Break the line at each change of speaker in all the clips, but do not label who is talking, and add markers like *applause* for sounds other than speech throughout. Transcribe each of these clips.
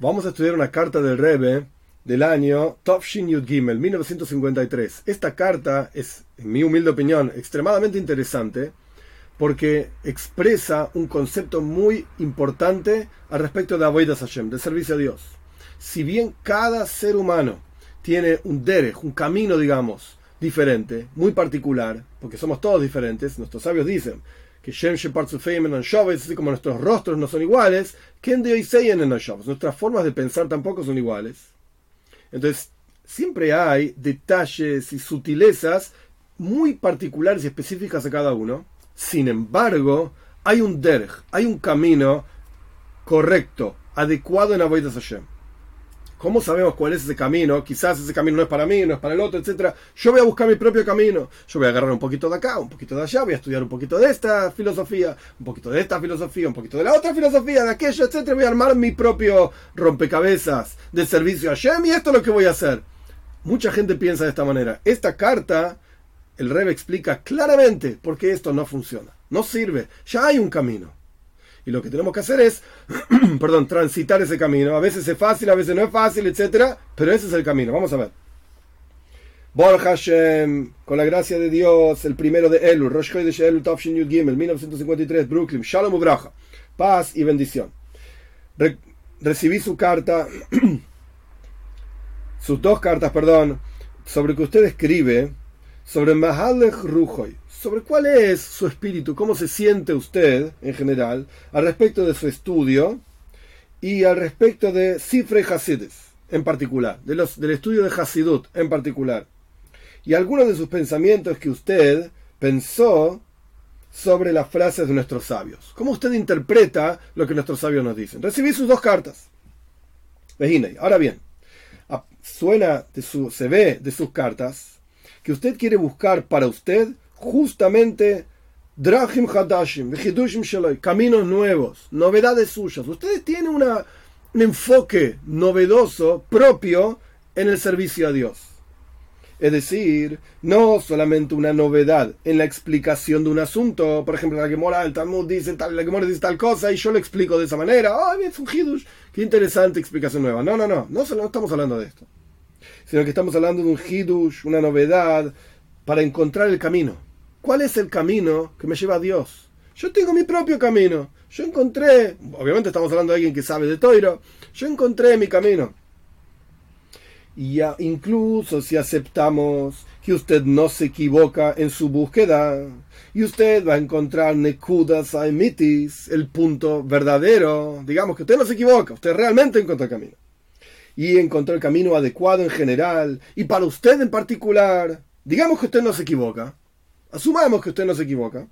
Vamos a estudiar una carta del Rebbe del año Tovshin Yud Gimel, 1953. Esta carta es, en mi humilde opinión, extremadamente interesante porque expresa un concepto muy importante al respecto de Avoidas Hashem, de servicio a Dios. Si bien cada ser humano tiene un derech, un camino, digamos, diferente, muy particular, porque somos todos diferentes, nuestros sabios dicen que Shem así como nuestros rostros no son iguales, en nuestras formas de pensar tampoco son iguales. Entonces, siempre hay detalles y sutilezas muy particulares y específicas a cada uno. Sin embargo, hay un derg, hay un camino correcto, adecuado en Avodah Hashem. ¿Cómo sabemos cuál es ese camino? Quizás ese camino no es para mí, no es para el otro, etc. Yo voy a buscar mi propio camino. Yo voy a agarrar un poquito de acá, un poquito de allá, voy a estudiar un poquito de esta filosofía, un poquito de esta filosofía, un poquito de la otra filosofía, de aquello, etc. Voy a armar mi propio rompecabezas de servicio a Shem y esto es lo que voy a hacer. Mucha gente piensa de esta manera. Esta carta, el Rebe explica claramente por qué esto no funciona. No sirve. Ya hay un camino. Y lo que tenemos que hacer es, *clears throat* perdón, transitar ese camino. A veces es fácil, a veces no es fácil, etc. Pero ese es el camino. Vamos a ver. Bor Hashem, con la gracia de Dios, el primero de Elul, Rosh Chodesh Elul Tafshin Yud Gimel, 1953, Brooklyn, Shalom Ubraja, paz y bendición. recibí su carta, *clears throat* sus dos cartas, perdón, sobre que usted escribe sobre Mahalech Rujoy, sobre cuál es su espíritu, cómo se siente usted en general al respecto de su estudio y al respecto de Sifre Hasides en particular, del estudio de Hasidut en particular, y algunos de sus pensamientos que usted pensó sobre las frases de nuestros sabios. ¿Cómo usted interpreta lo que nuestros sabios nos dicen? Recibí sus dos cartas. Ahora bien, suena de su, se ve de sus cartas que usted quiere buscar para usted justamente Drahim Hadashim, caminos nuevos, novedades suyas. Ustedes tienen una, un enfoque novedoso propio en el servicio a Dios. Es decir, no solamente una novedad en la explicación de un asunto, por ejemplo, la Gemora, el Talmud dice tal, la Gemora dice tal cosa y yo lo explico de esa manera. ¡Ay, un Hidush! ¡Qué interesante explicación nueva! No, no, no, no, no estamos hablando de esto, sino que estamos hablando de un Hidush, una novedad para encontrar el camino ¿Cuál es el camino que me lleva a Dios? Yo tengo mi propio camino. Yo encontré, obviamente estamos hablando de alguien que sabe de Toiro, yo encontré mi camino. Y ya incluso si aceptamos que usted no se equivoca en su búsqueda, y usted va a encontrar Nekudas Aemitis, el punto verdadero, digamos que usted no se equivoca, usted realmente encontró el camino. Y encontró el camino adecuado en general, y para usted en particular, digamos que usted no se equivoca, Asumamos que usted no se equivoca.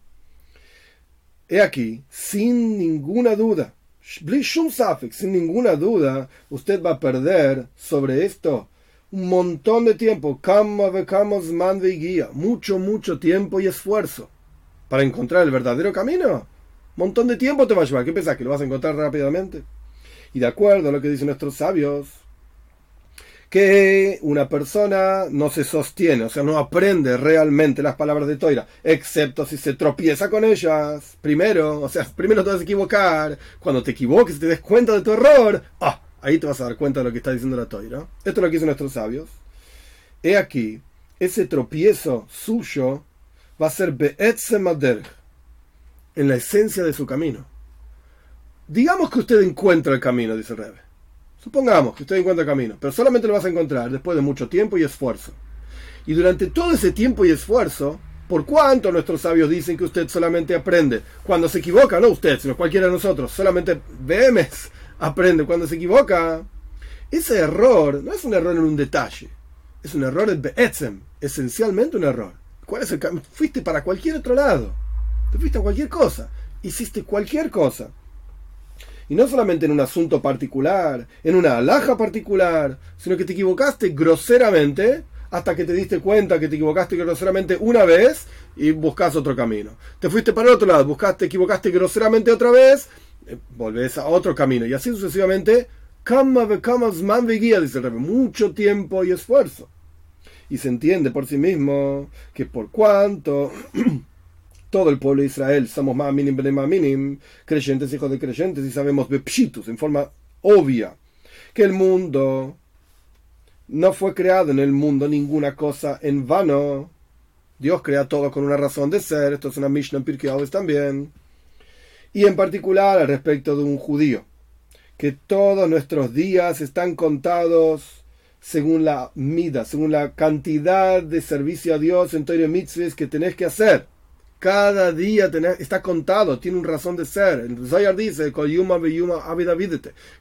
He aquí, sin ninguna duda, sin ninguna duda, usted va a perder sobre esto un montón de tiempo, guía, mucho, mucho tiempo y esfuerzo para encontrar el verdadero camino. Montón de tiempo te va a llevar. ¿Qué pensás? ¿Que lo vas a encontrar rápidamente? Y de acuerdo a lo que dicen nuestros sabios, que una persona no se sostiene, o sea, no aprende realmente las palabras de Toira, excepto si se tropieza con ellas. Primero, o sea, primero te vas a equivocar. Cuando te equivoques y te des cuenta de tu error, ah, ahí te vas a dar cuenta de lo que está diciendo la Toira. Esto es lo que dicen nuestros sabios. He aquí, ese tropiezo suyo va a ser Be'etzemader, en la esencia de su camino. Digamos que usted encuentra el camino, dice Rebe. Supongamos que usted encuentra camino, pero solamente lo vas a encontrar después de mucho tiempo y esfuerzo. Y durante todo ese tiempo y esfuerzo, por cuánto nuestros sabios dicen que usted solamente aprende cuando se equivoca, no usted, sino cualquiera de nosotros, solamente vemos aprende cuando se equivoca. Ese error no es un error en un detalle, es un error en Be'etzem, esencialmente un error. ¿Cuál es el Fuiste para cualquier otro lado, te fuiste a cualquier cosa, hiciste cualquier cosa. Y no solamente en un asunto particular, en una alhaja particular, sino que te equivocaste groseramente hasta que te diste cuenta que te equivocaste groseramente una vez y buscas otro camino. Te fuiste para el otro lado, buscaste, te equivocaste groseramente otra vez, eh, volvés a otro camino. Y así sucesivamente, man guía, dice el rey, mucho tiempo y esfuerzo. Y se entiende por sí mismo que por cuanto *clears throat* todo el pueblo de Israel somos más minim, minim, creyentes, hijos de creyentes, y sabemos bepshitus, en forma obvia, que el mundo no fue creado en el mundo ninguna cosa en vano. Dios crea todo con una razón de ser. Esto es una Mishnah en también. Y en particular al respecto de un judío. Que todos nuestros días están contados según la mida, según la cantidad de servicio a Dios en Torah Mitzvahs que tenés que hacer. Cada día está contado, tiene una razón de ser. El Zayar dice,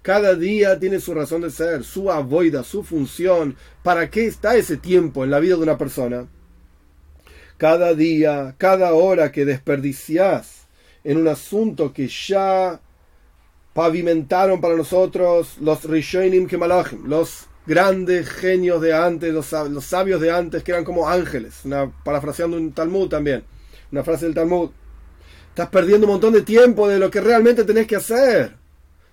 cada día tiene su razón de ser, su avoida, su función. ¿Para qué está ese tiempo en la vida de una persona? Cada día, cada hora que desperdicias en un asunto que ya pavimentaron para nosotros los Rishonim Kemalachim, los grandes genios de antes, los, los sabios de antes que eran como ángeles, una, parafraseando un Talmud también una frase del Talmud. Estás perdiendo un montón de tiempo de lo que realmente tenés que hacer.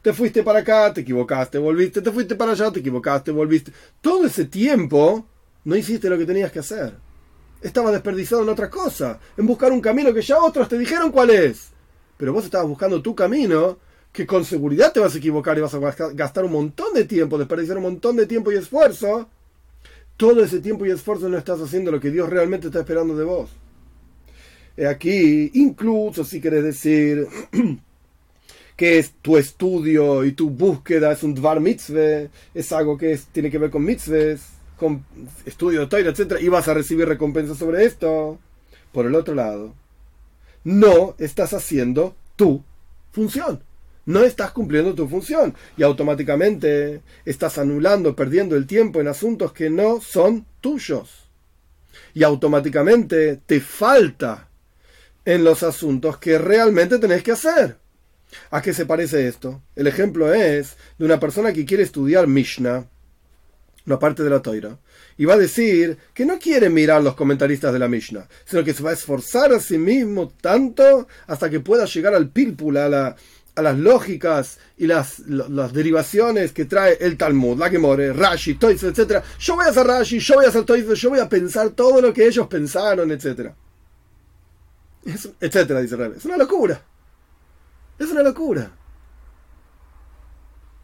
Te fuiste para acá, te equivocaste, volviste, te fuiste para allá, te equivocaste, volviste. Todo ese tiempo no hiciste lo que tenías que hacer. Estabas desperdiciado en otra cosa, en buscar un camino que ya otros te dijeron cuál es. Pero vos estabas buscando tu camino, que con seguridad te vas a equivocar y vas a gastar un montón de tiempo, desperdiciar un montón de tiempo y esfuerzo. Todo ese tiempo y esfuerzo no estás haciendo lo que Dios realmente está esperando de vos. Aquí, incluso si quieres decir *clears throat* que es tu estudio y tu búsqueda es un dvar mitzvah, es algo que tiene que ver con mitzvahs, con estudio de Torah, etc., y vas a recibir recompensa sobre esto. Por el otro lado, no estás haciendo tu función. No estás cumpliendo tu función y automáticamente estás anulando, perdiendo el tiempo en asuntos que no son tuyos. Y automáticamente te falta en los asuntos que realmente tenés que hacer. ¿A qué se parece esto? El ejemplo es de una persona que quiere estudiar Mishnah, una parte de la Toira, y va a decir que no quiere mirar los comentaristas de la Mishnah, sino que se va a esforzar a sí mismo tanto hasta que pueda llegar al pílpula, a, la, a las lógicas y las, las, derivaciones que trae el Talmud, la Gemore, Rashi, Toiz, etc. Yo voy a hacer Rashi, yo voy a hacer Toiz, yo voy a pensar todo lo que ellos pensaron, etcétera etcétera, dice Rebe. Es una locura. Es una locura.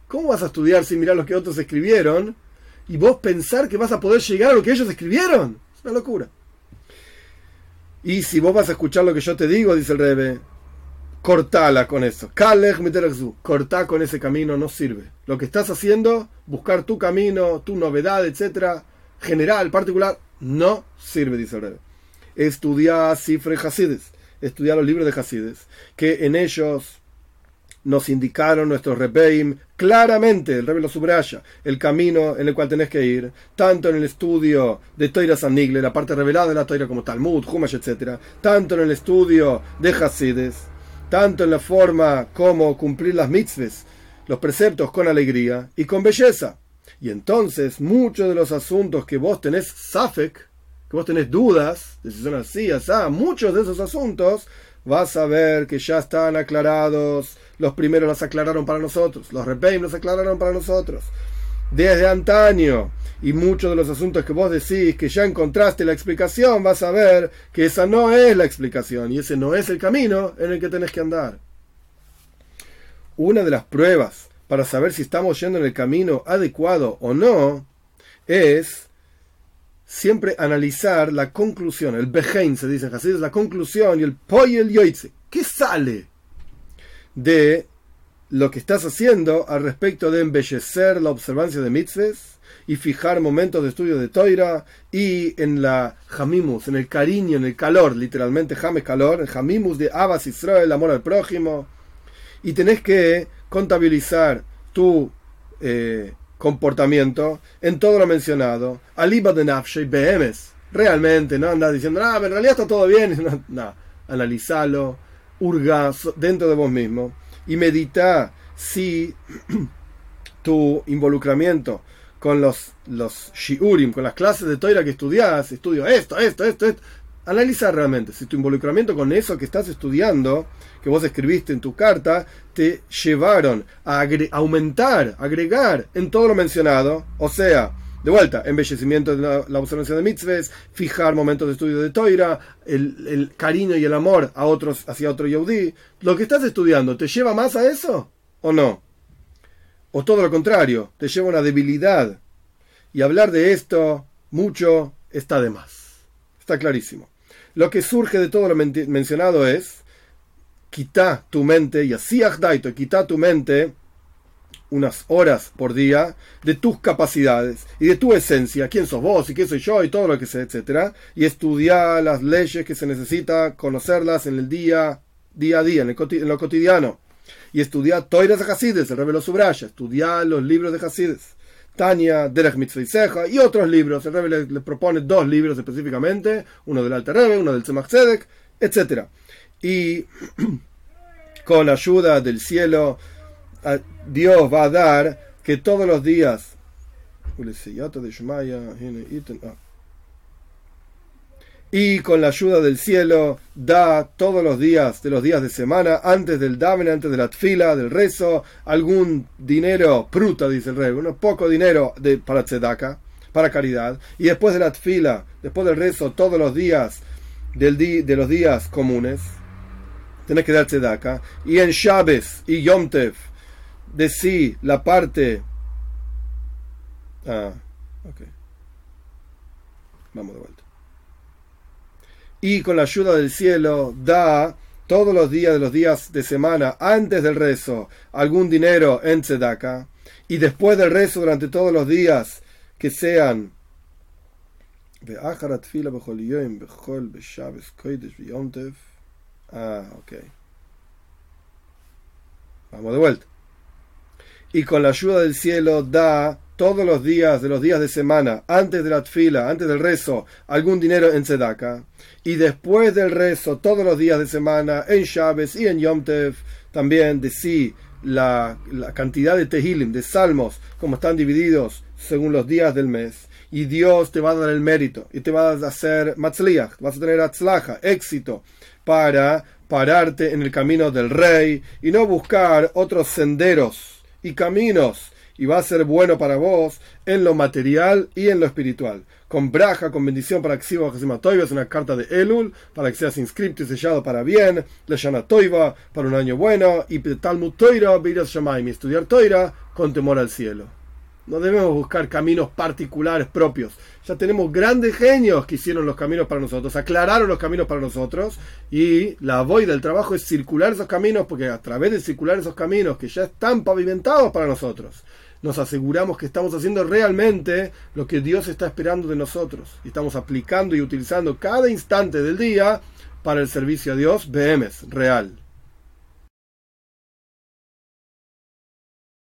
¿Cómo vas a estudiar sin mirar lo que otros escribieron y vos pensar que vas a poder llegar a lo que ellos escribieron? Es una locura. Y si vos vas a escuchar lo que yo te digo, dice el Rebe, cortala con eso. Cortá con ese camino, no sirve. Lo que estás haciendo, buscar tu camino, tu novedad, etcétera, general, particular, no sirve, dice el Rebe estudiar Cifre Hasides, estudiar los libros de Hasides, que en ellos nos indicaron nuestros Rebeim claramente, el Rebbe lo subraya, el camino en el cual tenés que ir, tanto en el estudio de Toira Nigle, la parte revelada de la Toira como Talmud, Humash, etc., tanto en el estudio de Hasides, tanto en la forma como cumplir las mitzvahs, los preceptos con alegría y con belleza. Y entonces muchos de los asuntos que vos tenés Safek, que vos tenés dudas de si son así, así, muchos de esos asuntos, vas a ver que ya están aclarados. Los primeros los aclararon para nosotros, los repeim los aclararon para nosotros. Desde antaño, y muchos de los asuntos que vos decís que ya encontraste la explicación, vas a ver que esa no es la explicación y ese no es el camino en el que tenés que andar. Una de las pruebas para saber si estamos yendo en el camino adecuado o no es siempre analizar la conclusión, el behein se dice así, es la conclusión y el poyel yoitze. ¿Qué sale de lo que estás haciendo al respecto de embellecer la observancia de mitzvahs y fijar momentos de estudio de toira y en la jamimus, en el cariño, en el calor, literalmente james calor, el jamimus de Abbas Israel, el amor al prójimo, y tenés que contabilizar tu eh, comportamiento en todo lo mencionado. Aliba de Nafshe BMs. Realmente, no andas diciendo, ah, en realidad está todo bien. *laughs* No, no. analizalo, urga dentro de vos mismo y medita si *clears throat* tu involucramiento con los, los shiurim, con las clases de toira que estudias, estudio esto, esto, esto, esto. Analiza realmente si tu involucramiento con eso que estás estudiando que vos escribiste en tu carta te llevaron a aumentar, agregar en todo lo mencionado, o sea, de vuelta, embellecimiento de la, observancia de mitzvahs, fijar momentos de estudio de toira, el, cariño y el amor a otros, hacia otro yehudí. ¿Lo que estás estudiando te lleva más a eso o no? o todo lo contrario, te lleva a una debilidad. Y hablar de esto mucho está de más. Está clarísimo. Lo que surge de todo lo mencionado es, quita tu mente, y así daito, quita tu mente unas horas por día de tus capacidades y de tu esencia, quién sos vos y quién soy yo y todo lo que sé, etcétera, y estudiar las leyes que se necesita conocerlas en el día, día a día, en, lo cotidiano, y estudiar Toiras de Hasides, el Rebbe subraya, estudiar los libros de Hasides, Tania, Derech Mitzvah y otros libros, el Rebbe le, propone dos libros específicamente, uno del Alter Rebbe, uno del Tzemach Tzedek, etcétera, y con ayuda del cielo, Dios va a dar que todos los días y con la ayuda del cielo da todos los días de los días de semana, antes del daven, antes de la tfila, del rezo, algún dinero, pruta, dice el rey, uno poco dinero de, para tzedaka, para caridad, y después de la tfila, después del rezo, todos los días del de los días comunes, tenés que dar tzedaka, y en Shabes y Yom de sí la parte. Ah, ok. Vamos de vuelta. Y con la ayuda del cielo da todos los días de los días de semana, antes del rezo, algún dinero en Tzedaka. Y después del rezo, durante todos los días, que sean. Ah, ok. Vamos de vuelta y con la ayuda del cielo da todos los días de los días de semana, antes de la tfila, antes del rezo, algún dinero en tzedaka, y después del rezo, todos los días de semana, en Shabes y en Yom Tev, también de sí la, la, cantidad de tehilim, de salmos, como están divididos según los días del mes. Y Dios te va a dar el mérito y te va a hacer matzliach, vas a tener atzlaja, éxito, para pararte en el camino del rey y no buscar otros senderos y caminos, y va a ser bueno para vos en lo material y en lo espiritual. Con braja, con bendición para que Toiva, es una carta de Elul, para que seas inscrito y sellado para bien, Leshana Toiva, para un año bueno, y Talmud Toira, y estudiar Toira con temor al cielo. No debemos buscar caminos particulares propios. Ya tenemos grandes genios que hicieron los caminos para nosotros, aclararon los caminos para nosotros y la voy del trabajo es circular esos caminos porque a través de circular esos caminos que ya están pavimentados para nosotros, nos aseguramos que estamos haciendo realmente lo que Dios está esperando de nosotros y estamos aplicando y utilizando cada instante del día para el servicio a Dios, BMS, real.